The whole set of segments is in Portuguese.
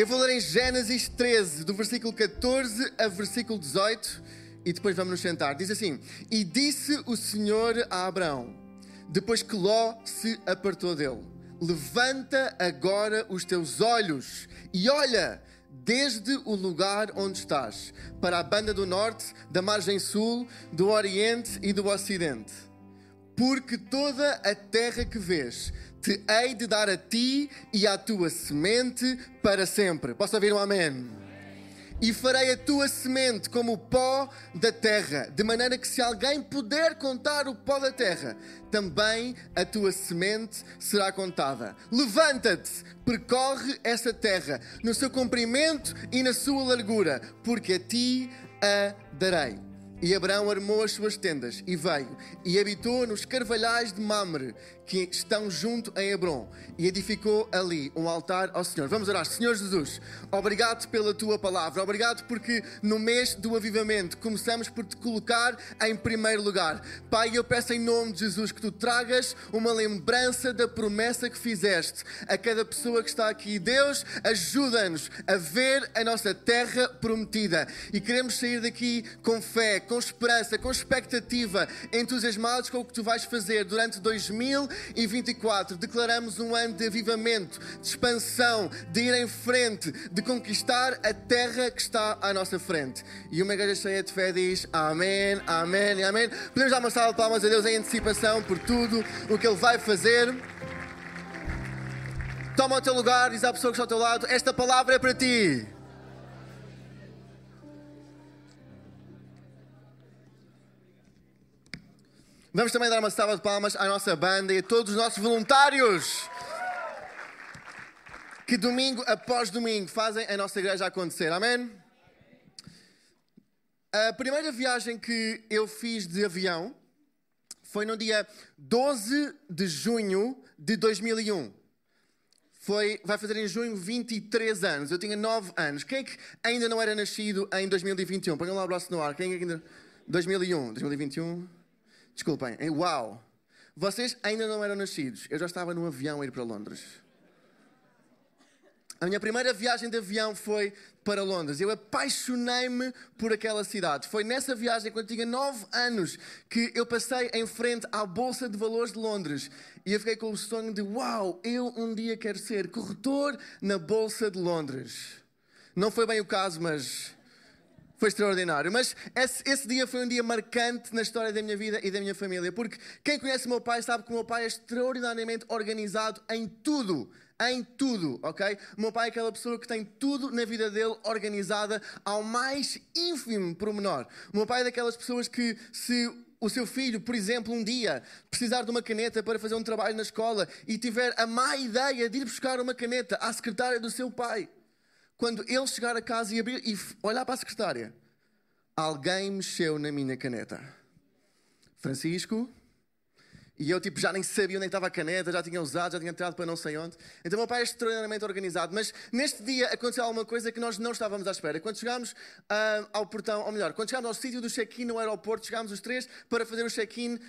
Eu vou ler em Gênesis 13, do versículo 14 a versículo 18, e depois vamos nos sentar. Diz assim: E disse o Senhor a Abraão, depois que Ló se apartou dele: Levanta agora os teus olhos e olha desde o lugar onde estás, para a banda do norte, da margem sul, do oriente e do ocidente. Porque toda a terra que vês te hei de dar a ti e à tua semente para sempre. Posso ouvir um amém? E farei a tua semente como o pó da terra, de maneira que se alguém puder contar o pó da terra, também a tua semente será contada. Levanta-te, percorre essa terra, no seu comprimento e na sua largura, porque a ti a darei. E Abraão armou as suas tendas e veio e habitou nos carvalhais de Mamre, que estão junto a Hebron, e edificou ali um altar ao Senhor. Vamos orar. Senhor Jesus, obrigado pela tua palavra, obrigado porque no mês do avivamento começamos por te colocar em primeiro lugar. Pai, eu peço em nome de Jesus que tu tragas uma lembrança da promessa que fizeste a cada pessoa que está aqui. Deus, ajuda-nos a ver a nossa terra prometida e queremos sair daqui com fé, com esperança, com expectativa, entusiasmados com o que tu vais fazer durante 2024. Declaramos um ano de avivamento, de expansão, de ir em frente, de conquistar a terra que está à nossa frente. E uma igreja cheia de fé diz amém, amém amém. Podemos dar uma salva de palmas a Deus em antecipação por tudo o que Ele vai fazer. Toma o teu lugar, diz à pessoa que está ao teu lado: Esta palavra é para ti. Vamos também dar uma salva de palmas à nossa banda e a todos os nossos voluntários que domingo após domingo fazem a nossa igreja acontecer. Amém? A primeira viagem que eu fiz de avião foi no dia 12 de junho de 2001. Foi, vai fazer em junho 23 anos. Eu tinha 9 anos. Quem é que ainda não era nascido em 2021? Põe lá o braço no ar. Quem é que ainda. 2001, 2021. Desculpem. Uau! Vocês ainda não eram nascidos. Eu já estava num avião a ir para Londres. A minha primeira viagem de avião foi para Londres. Eu apaixonei-me por aquela cidade. Foi nessa viagem, quando tinha 9 anos, que eu passei em frente à Bolsa de Valores de Londres. E eu fiquei com o sonho de: Uau, eu um dia quero ser corretor na Bolsa de Londres. Não foi bem o caso, mas foi extraordinário. Mas esse, esse, dia foi um dia marcante na história da minha vida e da minha família. Porque quem conhece o meu pai sabe que o meu pai é extraordinariamente organizado em tudo. Em tudo, ok? O meu pai é aquela pessoa que tem tudo na vida dele organizada ao mais ínfimo pormenor. O meu pai é daquelas pessoas que, se o seu filho, por exemplo, um dia precisar de uma caneta para fazer um trabalho na escola e tiver a má ideia de ir buscar uma caneta à secretária do seu pai, quando ele chegar a casa e abrir e olhar para a secretária, alguém mexeu na minha caneta. Francisco, e eu tipo, já nem sabia onde é estava a caneta, já tinha usado, já tinha entrado para não sei onde. Então o meu pai é extraordinariamente organizado. Mas neste dia aconteceu alguma coisa que nós não estávamos à espera. Quando chegámos uh, ao portão, ou melhor, quando chegámos ao sítio do check-in no aeroporto, chegámos os três para fazer o check-in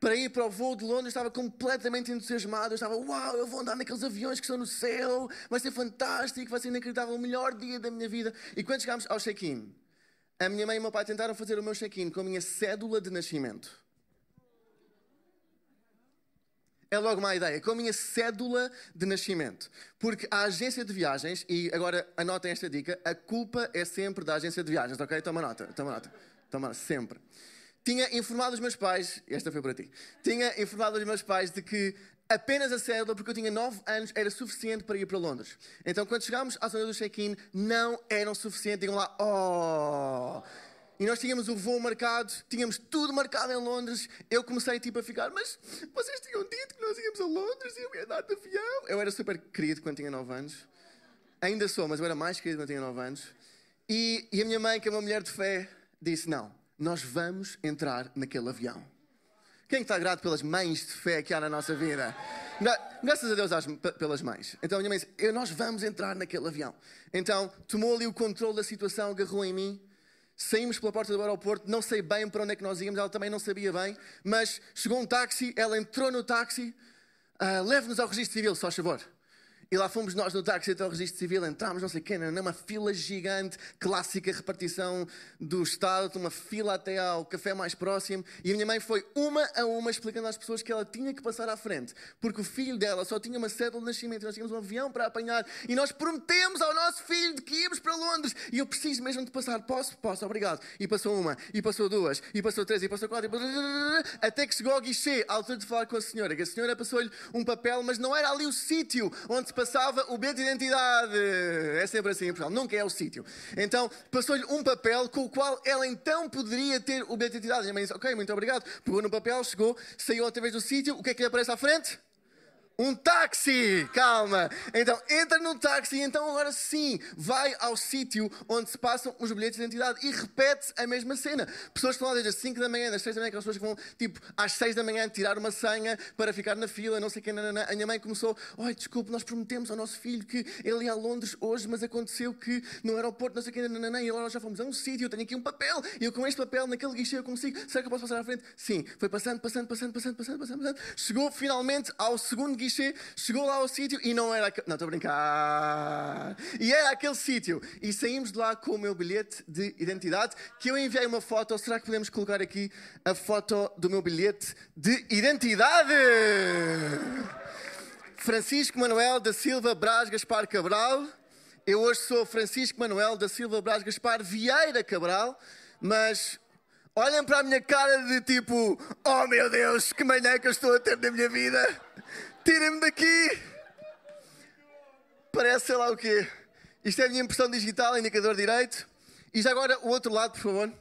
para ir para o voo de Londres, estava completamente entusiasmado. Eu estava, uau, eu vou andar naqueles aviões que estão no céu, vai ser fantástico, vai ser inacreditável, o melhor dia da minha vida. E quando chegámos ao check-in, a minha mãe e o meu pai tentaram fazer o meu check-in com a minha cédula de nascimento. É logo uma ideia, com a minha cédula de nascimento. Porque a agência de viagens, e agora anotem esta dica, a culpa é sempre da agência de viagens, ok? Toma nota, toma nota, toma nota, sempre. Tinha informado os meus pais, esta foi para ti, tinha informado os meus pais de que apenas a cédula, porque eu tinha 9 anos, era suficiente para ir para Londres. Então, quando chegámos à zona do check-in, não eram suficientes. Digam lá, oh! E nós tínhamos o voo marcado, tínhamos tudo marcado em Londres. Eu comecei tipo a ficar, mas vocês tinham dito que nós íamos a Londres e eu ia dar de avião. Eu era super querido quando tinha 9 anos. Ainda sou, mas eu era mais querido quando tinha 9 anos. E, e a minha mãe, que é uma mulher de fé, disse: Não, nós vamos entrar naquele avião. Quem está grato pelas mães de fé que há na nossa vida? Graças a Deus às, pelas mães. Então a minha mãe disse: Nós vamos entrar naquele avião. Então tomou ali o controle da situação, agarrou em mim Saímos pela porta do aeroporto, não sei bem para onde é que nós íamos, ela também não sabia bem, mas chegou um táxi, ela entrou no táxi, uh, leve-nos ao registro civil, só favor. E lá fomos nós no táxi até ao registro civil, entramos, não sei quem, numa fila gigante, clássica repartição do Estado, uma fila até ao café mais próximo. E a minha mãe foi uma a uma explicando às pessoas que ela tinha que passar à frente, porque o filho dela só tinha uma cédula de nascimento, nós tínhamos um avião para apanhar. E nós prometemos ao nosso filho de que íamos para Londres. E eu preciso mesmo de passar. Posso? Posso, obrigado. E passou uma, e passou duas, e passou três, e passou quatro, e passou... até que chegou ao guichê, à altura de falar com a senhora, que a senhora passou-lhe um papel, mas não era ali o sítio onde se passava o bilhete de identidade. É sempre assim em nunca é o sítio. Então, passou-lhe um papel com o qual ela então poderia ter o bilhete de identidade. A minha mãe disse, ok, muito obrigado. Pegou no papel, chegou, saiu outra vez do sítio. O que é que lhe aparece à frente? Um táxi! Calma! Então entra no táxi então agora sim vai ao sítio onde se passam os bilhetes de identidade e repete a mesma cena. Pessoas que estão lá desde as 5 da manhã, das 6 da manhã, aquelas pessoas que vão tipo às 6 da manhã tirar uma senha para ficar na fila, não sei o que. Nanana. A minha mãe começou: Oi, desculpe, nós prometemos ao nosso filho que ele ia a Londres hoje, mas aconteceu que no aeroporto, não sei o que. Nanana, e agora já fomos a um sítio, eu tenho aqui um papel e eu com este papel naquele guichê eu consigo. Será que eu posso passar à frente? Sim, foi passando, passando, passando, passando, passando, passando. passando. Chegou finalmente ao segundo guichê chegou lá ao sítio e não era aquele. Não, estou a brincar. E era aquele sítio. E saímos de lá com o meu bilhete de identidade, que eu enviei uma foto. Será que podemos colocar aqui a foto do meu bilhete de identidade? Francisco Manuel da Silva Braz Gaspar Cabral. Eu hoje sou Francisco Manuel da Silva Braz Gaspar Vieira Cabral, mas olhem para a minha cara de tipo: Oh meu Deus, que manhã que eu estou a ter na minha vida! Tirem-me daqui! Parece sei lá o quê. Isto é a minha impressão digital, indicador direito. E já agora o outro lado, por favor. Uh,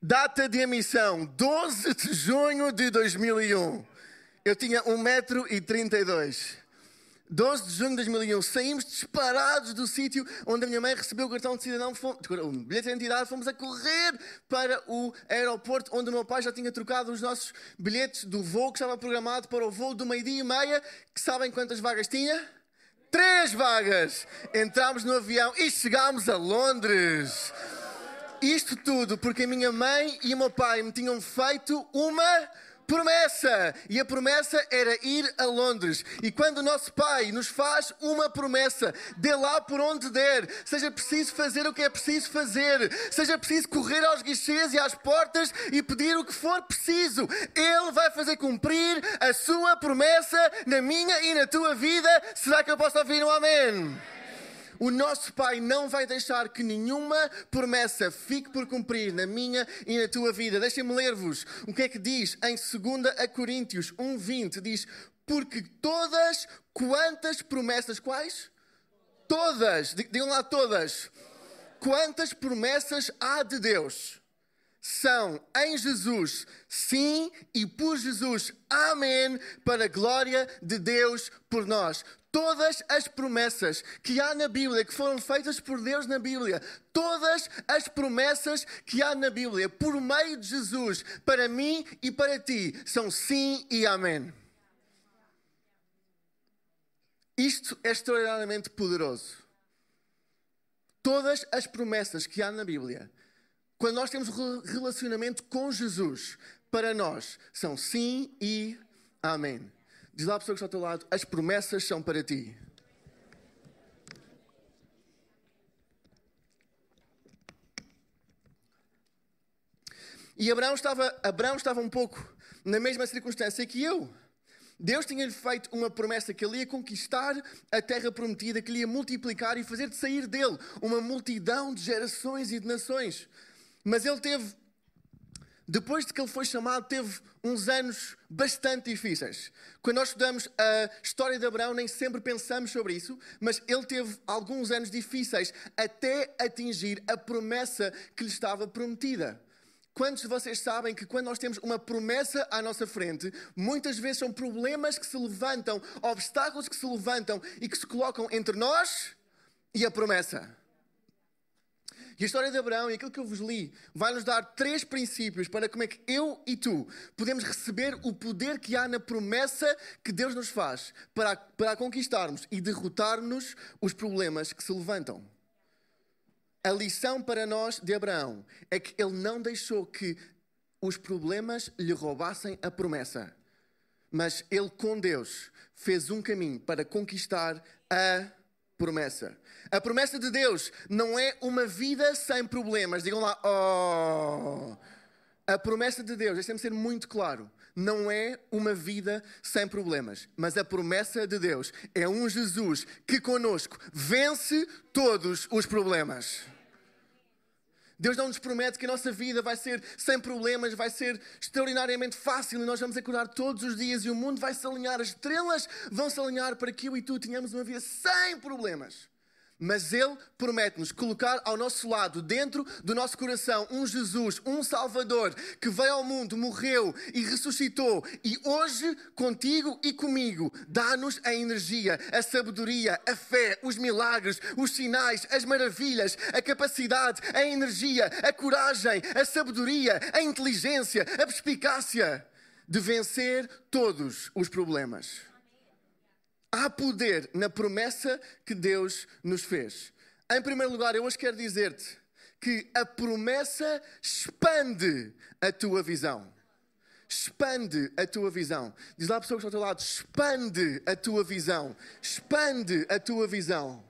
data de emissão: 12 de junho de 2001. Eu tinha 1,32m. 12 de junho de 2001, saímos disparados do sítio onde a minha mãe recebeu o cartão de cidadão, fomos, o bilhete de identidade, fomos a correr para o aeroporto onde o meu pai já tinha trocado os nossos bilhetes do voo que estava programado para o voo do meio-dia e meia, que sabem quantas vagas tinha? Três vagas! Entramos no avião e chegámos a Londres. Isto tudo porque a minha mãe e o meu pai me tinham feito uma promessa. E a promessa era ir a Londres. E quando o nosso Pai nos faz uma promessa, dê lá por onde der, seja preciso fazer o que é preciso fazer, seja preciso correr aos guichês e às portas e pedir o que for preciso, Ele vai fazer cumprir a sua promessa na minha e na tua vida. Será que eu posso ouvir um amém? O nosso Pai não vai deixar que nenhuma promessa fique por cumprir na minha e na tua vida. Deixem-me ler-vos o que é que diz em 2 Coríntios 1,20: diz: Porque todas quantas promessas, quais? Todas, digam lá todas. Quantas promessas há de Deus? são em Jesus, sim, e por Jesus, amém, para a glória de Deus por nós todas as promessas que há na Bíblia, que foram feitas por Deus na Bíblia, todas as promessas que há na Bíblia, por meio de Jesus, para mim e para ti, são sim e amém. Isto é extraordinariamente poderoso. Todas as promessas que há na Bíblia, quando nós temos relacionamento com Jesus, para nós são sim e amém. Diz lá a pessoa que está ao teu lado: as promessas são para ti. E Abraão estava, Abraão estava um pouco na mesma circunstância que eu. Deus tinha-lhe feito uma promessa que ele ia conquistar a terra prometida, que ele ia multiplicar e fazer de sair dele uma multidão de gerações e de nações. Mas ele teve depois de que ele foi chamado, teve uns anos bastante difíceis. Quando nós estudamos a história de Abraão, nem sempre pensamos sobre isso, mas ele teve alguns anos difíceis até atingir a promessa que lhe estava prometida. Quantos de vocês sabem que quando nós temos uma promessa à nossa frente, muitas vezes são problemas que se levantam, obstáculos que se levantam e que se colocam entre nós e a promessa? E a história de Abraão e aquilo que eu vos li vai nos dar três princípios para como é que eu e tu podemos receber o poder que há na promessa que Deus nos faz para, para conquistarmos e derrotarmos os problemas que se levantam. A lição para nós de Abraão é que ele não deixou que os problemas lhe roubassem a promessa, mas ele, com Deus, fez um caminho para conquistar a promessa. A promessa de Deus não é uma vida sem problemas. Digam lá, oh. A promessa de Deus, deixem-me ser muito claro, não é uma vida sem problemas, mas a promessa de Deus é um Jesus que conosco vence todos os problemas. Deus não nos promete que a nossa vida vai ser sem problemas, vai ser extraordinariamente fácil e nós vamos acordar todos os dias e o mundo vai se alinhar, as estrelas vão se alinhar para que eu e tu tenhamos uma vida sem problemas. Mas Ele promete-nos colocar ao nosso lado, dentro do nosso coração, um Jesus, um Salvador que veio ao mundo, morreu e ressuscitou. E hoje, contigo e comigo, dá-nos a energia, a sabedoria, a fé, os milagres, os sinais, as maravilhas, a capacidade, a energia, a coragem, a sabedoria, a inteligência, a perspicácia de vencer todos os problemas. Há poder na promessa que Deus nos fez. Em primeiro lugar, eu hoje quero dizer-te que a promessa expande a tua visão. Expande a tua visão. Diz lá a pessoa que está ao teu lado: expande a tua visão. Expande a tua visão.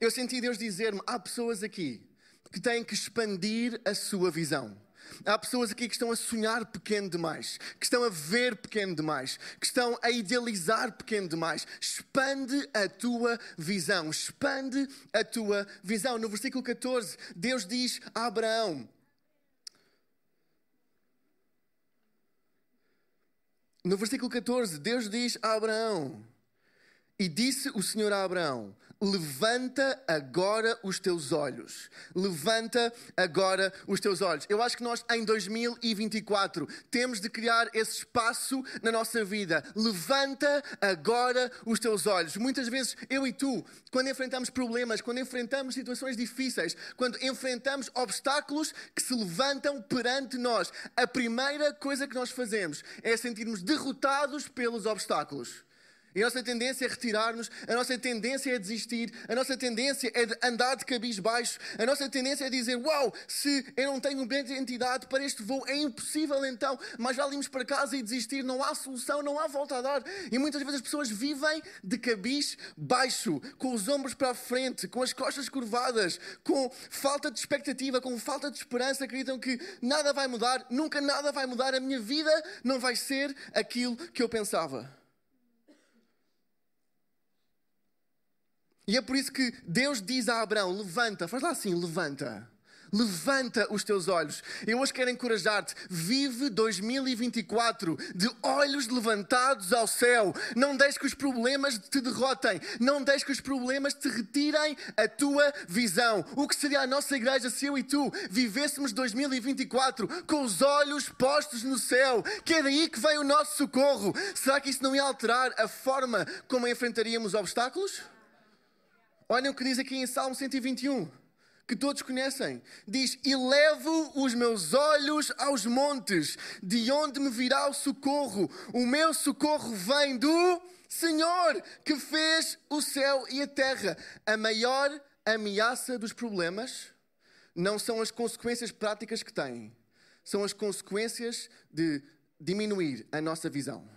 Eu senti Deus dizer-me: há pessoas aqui que têm que expandir a sua visão. Há pessoas aqui que estão a sonhar pequeno demais, que estão a ver pequeno demais, que estão a idealizar pequeno demais. Expande a tua visão, expande a tua visão. No versículo 14, Deus diz a Abraão: No versículo 14, Deus diz a Abraão: E disse o Senhor a Abraão: Levanta agora os teus olhos. Levanta agora os teus olhos. Eu acho que nós, em 2024, temos de criar esse espaço na nossa vida. Levanta agora os teus olhos. Muitas vezes, eu e tu, quando enfrentamos problemas, quando enfrentamos situações difíceis, quando enfrentamos obstáculos que se levantam perante nós, a primeira coisa que nós fazemos é sentirmos derrotados pelos obstáculos. E a nossa tendência é retirar-nos, a nossa tendência é desistir, a nossa tendência é andar de cabis baixo, a nossa tendência é dizer: Uau, se eu não tenho bem de identidade para este voo, é impossível então, mas já irmos para casa e desistir, não há solução, não há volta a dar. E muitas vezes as pessoas vivem de cabis baixo, com os ombros para a frente, com as costas curvadas, com falta de expectativa, com falta de esperança, acreditam que nada vai mudar, nunca nada vai mudar, a minha vida não vai ser aquilo que eu pensava. E é por isso que Deus diz a Abraão: levanta, faz lá assim, levanta. Levanta os teus olhos. Eu hoje quero encorajar-te. Vive 2024 de olhos levantados ao céu. Não deixes que os problemas te derrotem. Não deixes que os problemas te retirem a tua visão. O que seria a nossa igreja se eu e tu vivêssemos 2024 com os olhos postos no céu? Que é daí que vem o nosso socorro. Será que isso não ia alterar a forma como enfrentaríamos obstáculos? Olhem o que diz aqui em Salmo 121, que todos conhecem. Diz: Elevo os meus olhos aos montes, de onde me virá o socorro. O meu socorro vem do Senhor, que fez o céu e a terra. A maior ameaça dos problemas não são as consequências práticas que têm, são as consequências de diminuir a nossa visão.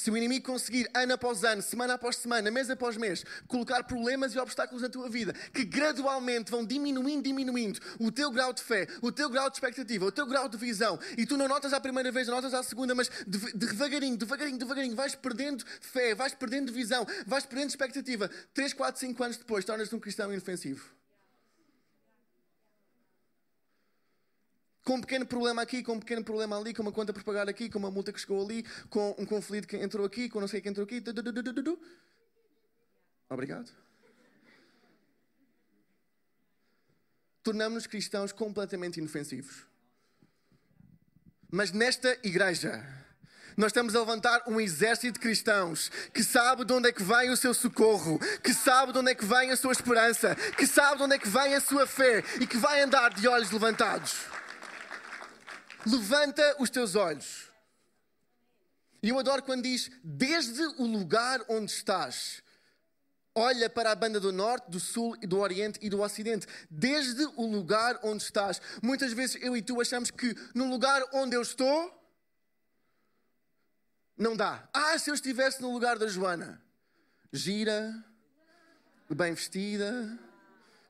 Se o inimigo conseguir, ano após ano, semana após semana, mês após mês, colocar problemas e obstáculos na tua vida que gradualmente vão diminuindo, diminuindo o teu grau de fé, o teu grau de expectativa, o teu grau de visão, e tu não notas à primeira vez, não notas à segunda, mas devagarinho, devagarinho, devagarinho, vais perdendo fé, vais perdendo visão, vais perdendo expectativa. 3, 4, 5 anos depois, tornas-te um cristão inofensivo. Com um pequeno problema aqui, com um pequeno problema ali, com uma conta por pagar aqui, com uma multa que chegou ali, com um conflito que entrou aqui, com não sei que entrou aqui. Obrigado. Tornamos-nos cristãos completamente inofensivos. Mas nesta igreja, nós estamos a levantar um exército de cristãos que sabe de onde é que vem o seu socorro, que sabe de onde é que vem a sua esperança, que sabe de onde é que vem a sua fé e que vai andar de olhos levantados. Levanta os teus olhos. E eu adoro quando diz: desde o lugar onde estás. Olha para a banda do norte, do sul, do oriente e do ocidente, desde o lugar onde estás. Muitas vezes eu e tu achamos que no lugar onde eu estou, não dá. Ah, se eu estivesse no lugar da Joana, gira, bem vestida,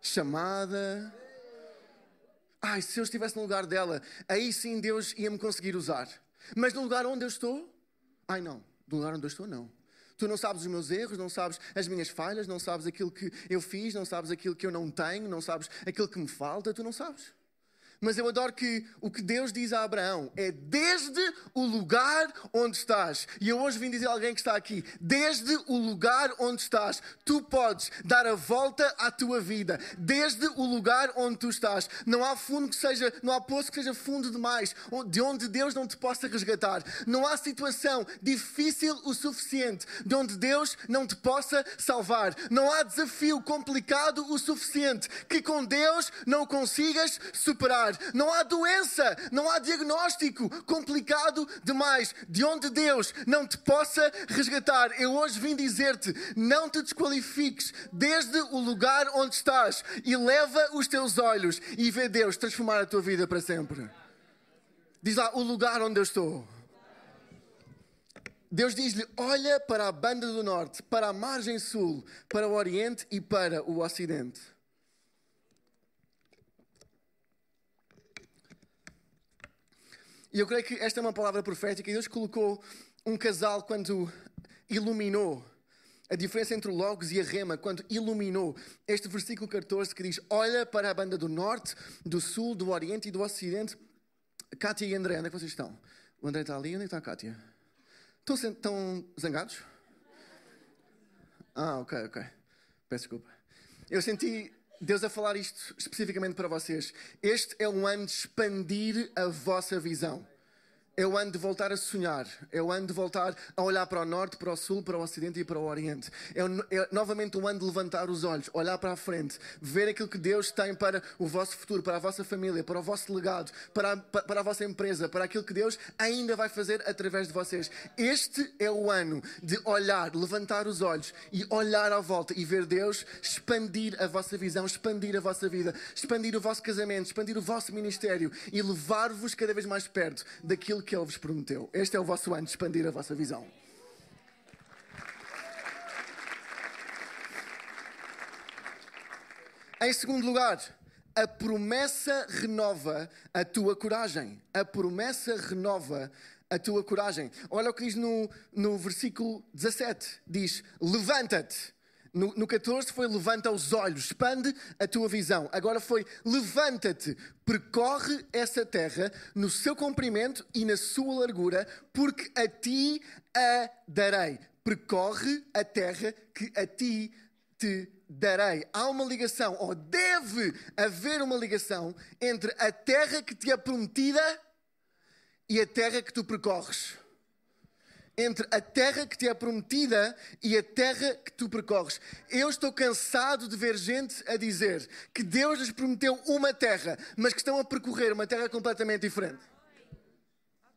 chamada. Ai, se eu estivesse no lugar dela, aí sim Deus ia me conseguir usar. Mas no lugar onde eu estou, ai não, no lugar onde eu estou, não. Tu não sabes os meus erros, não sabes as minhas falhas, não sabes aquilo que eu fiz, não sabes aquilo que eu não tenho, não sabes aquilo que me falta, tu não sabes. Mas eu adoro que o que Deus diz a Abraão é desde o lugar onde estás. E eu hoje vim dizer a alguém que está aqui: desde o lugar onde estás, tu podes dar a volta à tua vida. Desde o lugar onde tu estás. Não há fundo que seja, não há poço que seja fundo demais, de onde Deus não te possa resgatar. Não há situação difícil o suficiente de onde Deus não te possa salvar. Não há desafio complicado o suficiente que com Deus não consigas superar curar. Não há doença, não há diagnóstico complicado demais de onde Deus não te possa resgatar. Eu hoje vim dizer-te: não te desqualifiques desde o lugar onde estás e leva os teus olhos e vê Deus transformar a tua vida para sempre. Diz lá o lugar onde eu estou. Deus diz-lhe: Olha para a banda do norte, para a margem sul, para o oriente e para o ocidente. E eu creio que esta é uma palavra profética. Deus colocou um casal quando iluminou a diferença entre o Logos e a Rema, quando iluminou este versículo 14 que diz: Olha para a banda do norte, do sul, do oriente e do ocidente. Kátia e André, onde é que vocês estão? O André está ali, onde é está a Kátia? Estão, estão zangados? Ah, ok, ok. Peço desculpa. Eu senti Deus a falar isto especificamente para vocês. Este é um ano de expandir a vossa visão. É o ano de voltar a sonhar. É o ano de voltar a olhar para o norte, para o sul, para o ocidente e para o oriente. É, é novamente o ano de levantar os olhos, olhar para a frente, ver aquilo que Deus tem para o vosso futuro, para a vossa família, para o vosso legado, para a, para a vossa empresa, para aquilo que Deus ainda vai fazer através de vocês. Este é o ano de olhar, levantar os olhos e olhar à volta e ver Deus expandir a vossa visão, expandir a vossa vida, expandir o vosso casamento, expandir o vosso ministério e levar-vos cada vez mais perto daquilo que que Ele vos prometeu. Este é o vosso ano de expandir a vossa visão. Em segundo lugar, a promessa renova a tua coragem. A promessa renova a tua coragem. Olha o que diz no, no versículo 17: diz: Levanta-te no, no 14 foi levanta os olhos, expande a tua visão. Agora foi levanta-te, percorre essa terra no seu comprimento e na sua largura, porque a ti a darei. Percorre a terra que a ti te darei. Há uma ligação, ou deve haver uma ligação, entre a terra que te é prometida e a terra que tu percorres entre a terra que te é prometida e a terra que tu percorres. Eu estou cansado de ver gente a dizer que Deus lhes prometeu uma terra, mas que estão a percorrer uma terra completamente diferente.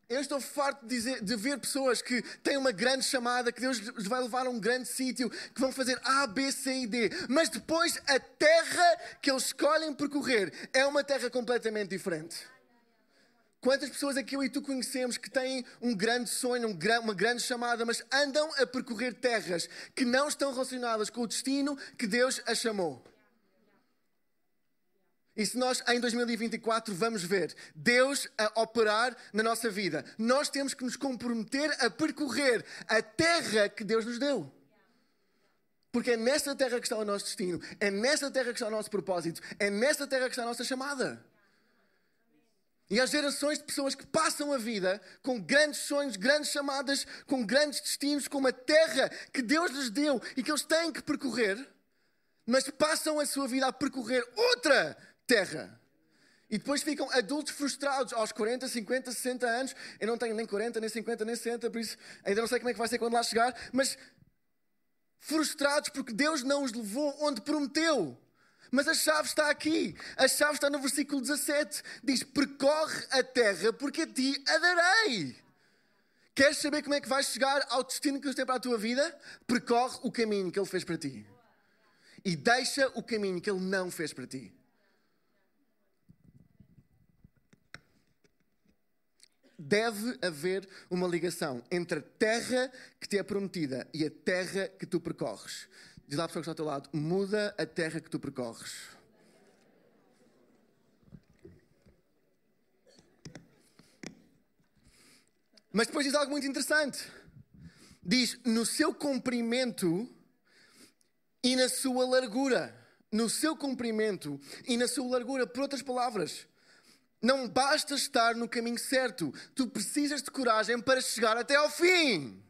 Eu estou farto de, dizer, de ver pessoas que têm uma grande chamada, que Deus lhes vai levar a um grande sítio, que vão fazer A, B, C e D, mas depois a terra que eles escolhem percorrer é uma terra completamente diferente. Quantas pessoas aqui eu e tu conhecemos que têm um grande sonho, uma grande chamada, mas andam a percorrer terras que não estão relacionadas com o destino que Deus a chamou? E se nós em 2024 vamos ver Deus a operar na nossa vida, nós temos que nos comprometer a percorrer a terra que Deus nos deu. Porque é nessa terra que está o nosso destino, é nessa terra que está o nosso propósito, é nessa terra que está a nossa chamada. E há gerações de pessoas que passam a vida com grandes sonhos, grandes chamadas, com grandes destinos, com uma terra que Deus lhes deu e que eles têm que percorrer, mas passam a sua vida a percorrer outra terra. E depois ficam adultos frustrados aos 40, 50, 60 anos. Eu não tenho nem 40, nem 50, nem 60, por isso ainda não sei como é que vai ser quando lá chegar, mas frustrados porque Deus não os levou onde prometeu. Mas a chave está aqui. A chave está no versículo 17. Diz: Percorre a terra, porque a ti a darei. Queres saber como é que vais chegar ao destino que Deus tem para a tua vida? Percorre o caminho que Ele fez para ti. E deixa o caminho que Ele não fez para ti. deve haver uma ligação entre a terra que te é prometida e a terra que tu percorres. Diz lá a pessoa que está ao teu lado: muda a terra que tu percorres. Mas depois diz algo muito interessante. Diz: no seu comprimento e na sua largura. No seu comprimento e na sua largura. Por outras palavras, não basta estar no caminho certo, tu precisas de coragem para chegar até ao fim.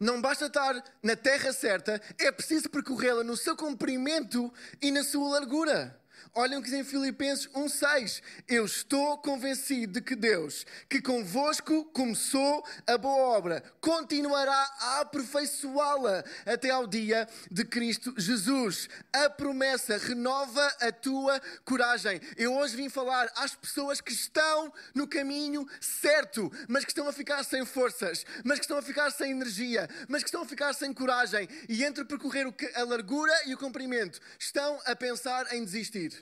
Não basta estar na terra certa, é preciso percorrê-la no seu comprimento e na sua largura. Olhem o que diz em Filipenses 1,6. Eu estou convencido de que Deus, que convosco começou a boa obra, continuará a aperfeiçoá-la até ao dia de Cristo Jesus. A promessa renova a tua coragem. Eu hoje vim falar às pessoas que estão no caminho certo, mas que estão a ficar sem forças, mas que estão a ficar sem energia, mas que estão a ficar sem coragem. E entre percorrer a largura e o comprimento, estão a pensar em desistir.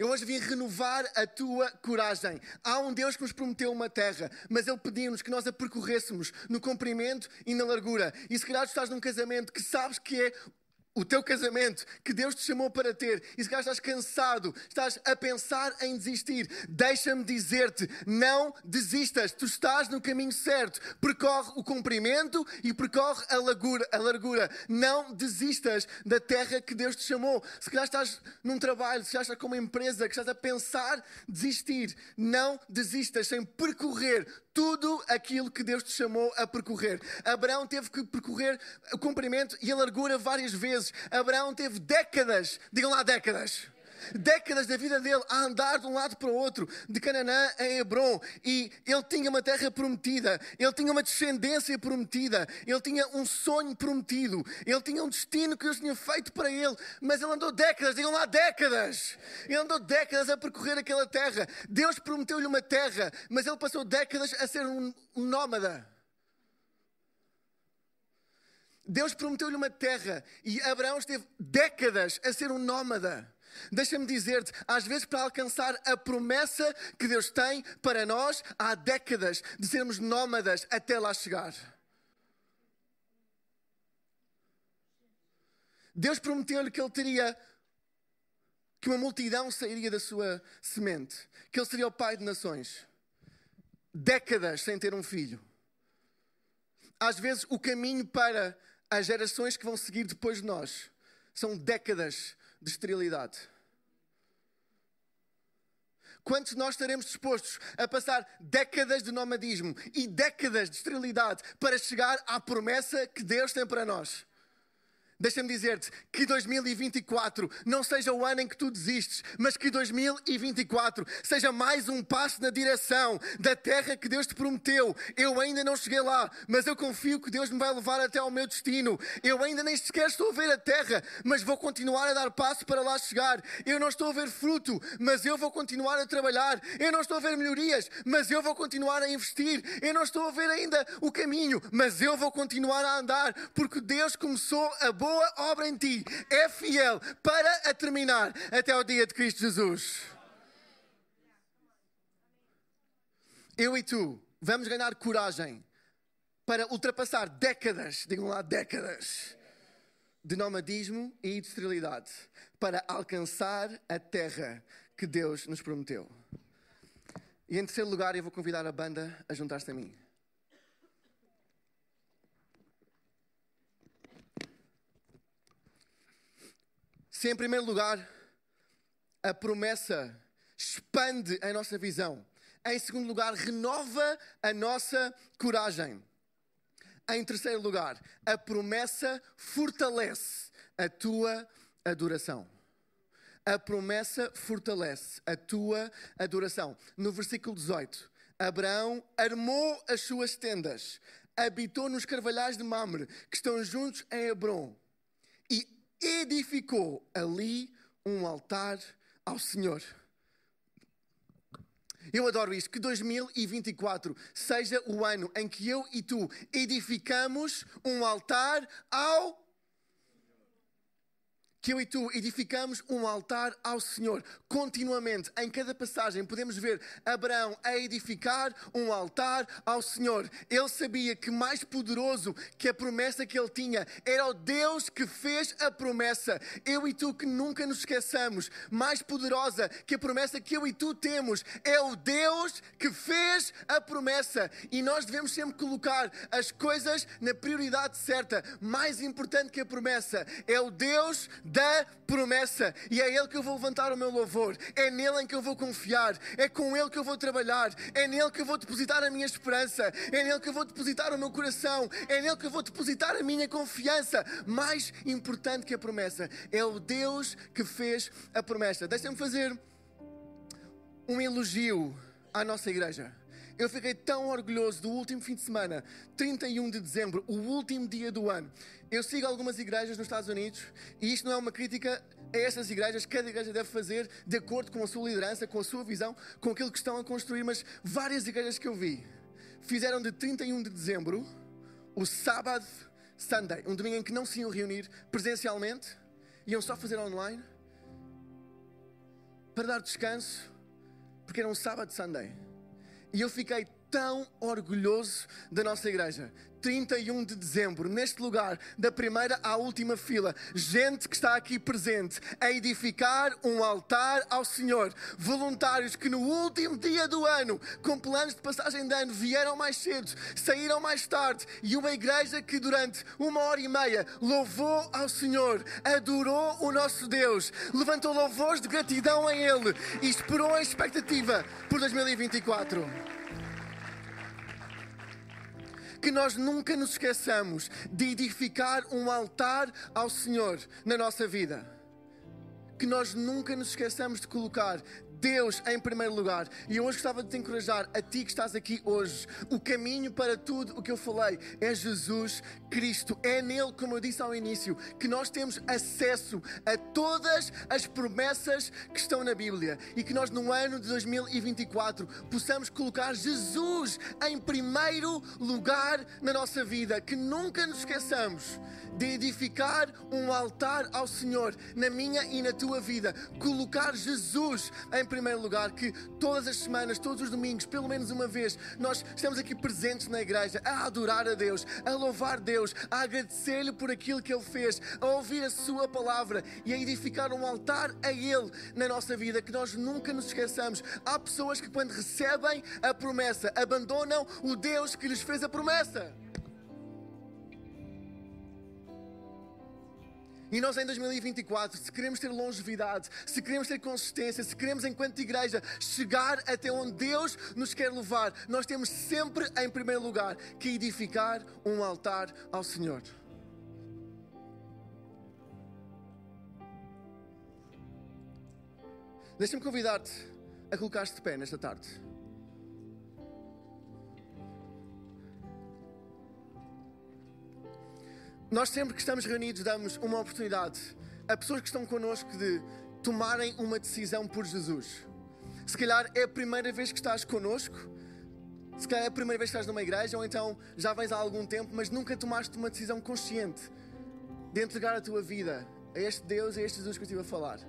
Eu hoje vim renovar a tua coragem. Há um Deus que nos prometeu uma terra, mas Ele pediu-nos que nós a percorrêssemos no comprimento e na largura. E se calhar tu estás num casamento que sabes que é o teu casamento que Deus te chamou para ter, e se calhar estás cansado, estás a pensar em desistir, deixa-me dizer-te: não desistas, tu estás no caminho certo. Percorre o comprimento e percorre a largura, a largura. Não desistas da terra que Deus te chamou. Se calhar estás num trabalho, se calhar estás com uma empresa que estás a pensar desistir, não desistas sem percorrer tudo aquilo que Deus te chamou a percorrer. Abraão teve que percorrer o comprimento e a largura várias vezes. Abraão teve décadas, digam lá décadas décadas da vida dele a andar de um lado para o outro, de Canaã a Hebron, e ele tinha uma terra prometida, ele tinha uma descendência prometida, ele tinha um sonho prometido, ele tinha um destino que Deus tinha feito para ele, mas ele andou décadas, digam lá décadas, ele andou décadas a percorrer aquela terra. Deus prometeu-lhe uma terra, mas ele passou décadas a ser um, nómada. Deus prometeu-lhe uma terra e Abraão esteve décadas a ser um nómada. Deixa-me dizer-te, às vezes, para alcançar a promessa que Deus tem para nós, há décadas de sermos nómadas até lá chegar. Deus prometeu-lhe que ele teria que uma multidão sairia da sua semente, que ele seria o pai de nações. Décadas sem ter um filho. Às vezes, o caminho para as gerações que vão seguir depois de nós são décadas de esterilidade. Quantos nós estaremos dispostos a passar décadas de nomadismo e décadas de esterilidade para chegar à promessa que Deus tem para nós? Deixa-me dizer-te que 2024 não seja o ano em que tu desistes, mas que 2024 seja mais um passo na direção da terra que Deus te prometeu. Eu ainda não cheguei lá, mas eu confio que Deus me vai levar até ao meu destino. Eu ainda nem sequer estou a ver a terra, mas vou continuar a dar passo para lá chegar. Eu não estou a ver fruto, mas eu vou continuar a trabalhar. Eu não estou a ver melhorias, mas eu vou continuar a investir. Eu não estou a ver ainda o caminho, mas eu vou continuar a andar, porque Deus começou a boa boa obra em ti é fiel para a terminar até ao dia de Cristo Jesus. Eu e tu vamos ganhar coragem para ultrapassar décadas, digam lá, décadas de nomadismo e de esterilidade para alcançar a terra que Deus nos prometeu. E em terceiro lugar, eu vou convidar a banda a juntar-se a mim. Se em primeiro lugar a promessa expande a nossa visão. Em segundo lugar, renova a nossa coragem. Em terceiro lugar, a promessa fortalece a tua adoração. A promessa fortalece a tua adoração. No versículo 18, Abraão armou as suas tendas, habitou nos carvalhais de Mamre, que estão juntos em Hebron, edificou ali um altar ao Senhor. Eu adoro isto, que 2024 seja o ano em que eu e tu edificamos um altar ao que eu e tu edificamos um altar ao Senhor. Continuamente, em cada passagem, podemos ver Abraão a edificar um altar ao Senhor. Ele sabia que mais poderoso que a promessa que ele tinha era o Deus que fez a promessa. Eu e tu que nunca nos esqueçamos, mais poderosa que a promessa que eu e tu temos é o Deus que fez a promessa. E nós devemos sempre colocar as coisas na prioridade certa. Mais importante que a promessa é o Deus da promessa. E é Ele que eu vou levantar o meu louvor. É nele em que eu vou confiar. É com Ele que eu vou trabalhar. É nele que eu vou depositar a minha esperança. É nele que eu vou depositar o meu coração. É nele que eu vou depositar a minha confiança. Mais importante que a promessa é o Deus que fez a promessa. Deixa-me fazer um elogio à nossa igreja. Eu fiquei tão orgulhoso do último fim de semana, 31 de dezembro, o último dia do ano. Eu sigo algumas igrejas nos Estados Unidos e isto não é uma crítica a essas igrejas. Cada igreja deve fazer de acordo com a sua liderança, com a sua visão, com aquilo que estão a construir. Mas várias igrejas que eu vi fizeram de 31 de dezembro o sábado Sunday, um domingo em que não se iam reunir presencialmente, iam só fazer online para dar descanso, porque era um sábado Sunday. E eu fiquei tão orgulhoso da nossa igreja. 31 de dezembro, neste lugar, da primeira à última fila, gente que está aqui presente a edificar um altar ao Senhor. Voluntários que no último dia do ano, com planos de passagem de ano, vieram mais cedo, saíram mais tarde. E uma igreja que durante uma hora e meia louvou ao Senhor, adorou o nosso Deus, levantou louvores de gratidão a Ele e esperou a expectativa por 2024 que nós nunca nos esqueçamos de edificar um altar ao Senhor na nossa vida. Que nós nunca nos esqueçamos de colocar Deus em primeiro lugar. E hoje gostava de te encorajar, a ti que estás aqui hoje. O caminho para tudo o que eu falei é Jesus Cristo. É nele, como eu disse ao início, que nós temos acesso a todas as promessas que estão na Bíblia. E que nós, no ano de 2024, possamos colocar Jesus em primeiro lugar na nossa vida. Que nunca nos esqueçamos de edificar um altar ao Senhor na minha e na tua vida. Colocar Jesus em primeiro lugar, que todas as semanas, todos os domingos, pelo menos uma vez, nós estamos aqui presentes na igreja a adorar a Deus, a louvar Deus, a agradecer-lhe por aquilo que Ele fez, a ouvir a Sua palavra e a edificar um altar a Ele na nossa vida, que nós nunca nos esqueçamos. Há pessoas que, quando recebem a promessa, abandonam o Deus que lhes fez a promessa. E nós em 2024, se queremos ter longevidade, se queremos ter consistência, se queremos, enquanto igreja, chegar até onde Deus nos quer levar, nós temos sempre, em primeiro lugar, que edificar um altar ao Senhor. Deixa-me convidar-te a colocar-te de pé nesta tarde. Nós sempre que estamos reunidos damos uma oportunidade a pessoas que estão connosco de tomarem uma decisão por Jesus. Se calhar é a primeira vez que estás connosco, se calhar é a primeira vez que estás numa igreja, ou então já vens há algum tempo, mas nunca tomaste uma decisão consciente de entregar a tua vida a este Deus, a este Jesus que eu estive a falar.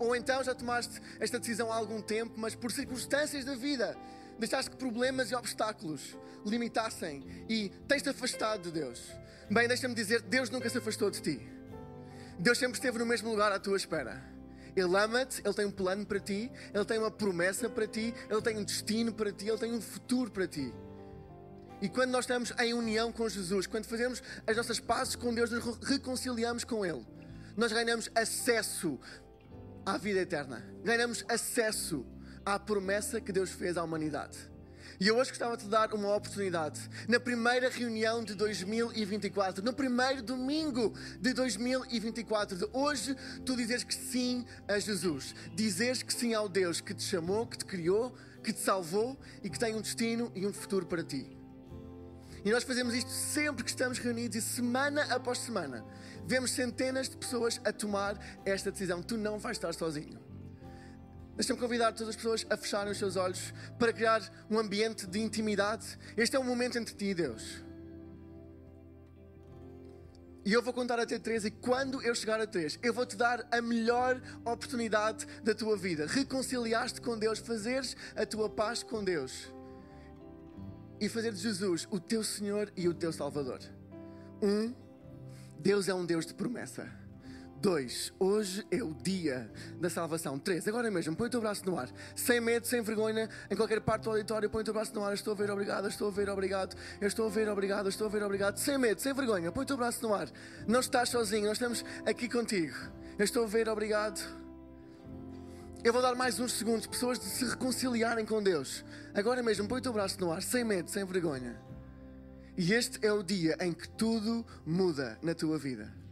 Ou então já tomaste esta decisão há algum tempo, mas por circunstâncias da vida deixaste que problemas e obstáculos limitassem e tens-te afastado de Deus. Bem, deixa-me dizer, Deus nunca se afastou de ti. Deus sempre esteve no mesmo lugar à tua espera. Ele ama-te, Ele tem um plano para ti, Ele tem uma promessa para ti, Ele tem um destino para ti, Ele tem um futuro para ti. E quando nós estamos em união com Jesus, quando fazemos as nossas pazes com Deus, nos reconciliamos com Ele, nós ganhamos acesso à vida eterna. Ganhamos acesso à promessa que Deus fez à humanidade. E eu hoje gostava de te dar uma oportunidade. Na primeira reunião de 2024, no primeiro domingo de 2024, de hoje, tu dizes que sim a Jesus. Dizes que sim ao Deus que te chamou, que te criou, que te salvou e que tem um destino e um futuro para ti. E nós fazemos isto sempre que estamos reunidos e semana após semana vemos centenas de pessoas a tomar esta decisão. Tu não vais estar sozinho. Deixa-me convidar todas as pessoas a fecharem os seus olhos para criar um ambiente de intimidade. Este é um momento entre ti e Deus. E eu vou contar até três, e quando eu chegar a três, eu vou te dar a melhor oportunidade da tua vida. Reconciliar-te com Deus, fazeres a tua paz com Deus e fazer de Jesus o teu Senhor e o teu Salvador. Um, Deus é um Deus de promessa. Dois, hoje é o dia da salvação. Três, agora mesmo, põe o teu braço no ar. Sem medo, sem vergonha, em qualquer parte do auditório, põe o teu braço no ar. Estou a ver, obrigado, estou a ver, obrigado. Eu estou a ver, obrigado, estou a ver, obrigado. Sem medo, sem vergonha, põe o teu braço no ar. Não estás sozinho, nós estamos aqui contigo. Eu estou a ver, obrigado. Eu vou dar mais uns segundos, pessoas de se reconciliarem com Deus. Agora mesmo, põe o teu braço no ar, sem medo, sem vergonha. E este é o dia em que tudo muda na tua vida.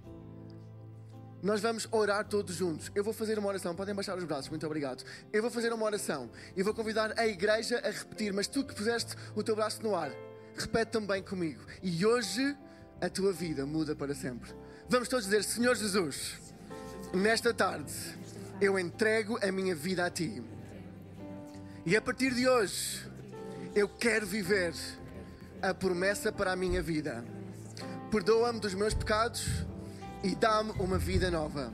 Nós vamos orar todos juntos. Eu vou fazer uma oração. Podem baixar os braços, muito obrigado. Eu vou fazer uma oração e vou convidar a igreja a repetir. Mas tu que puseste o teu braço no ar, repete também comigo. E hoje a tua vida muda para sempre. Vamos todos dizer: Senhor Jesus, nesta tarde eu entrego a minha vida a ti. E a partir de hoje eu quero viver a promessa para a minha vida. Perdoa-me dos meus pecados e dá-me uma vida nova.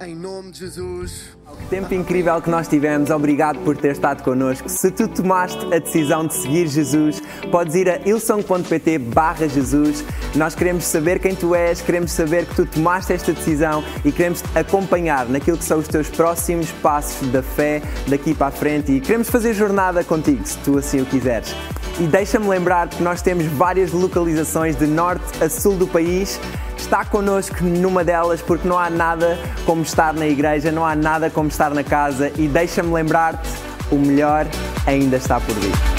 Em nome de Jesus. Tempo incrível que nós tivemos. Obrigado por ter estado connosco. Se tu tomaste a decisão de seguir Jesus, podes ir a ilsong.pt barra Jesus. Nós queremos saber quem tu és, queremos saber que tu tomaste esta decisão e queremos te acompanhar naquilo que são os teus próximos passos da fé daqui para a frente e queremos fazer jornada contigo, se tu assim o quiseres. E deixa-me lembrar que nós temos várias localizações de norte a sul do país está connosco numa delas, porque não há nada como estar na igreja, não há nada como estar na casa e deixa-me lembrar-te: o melhor ainda está por vir.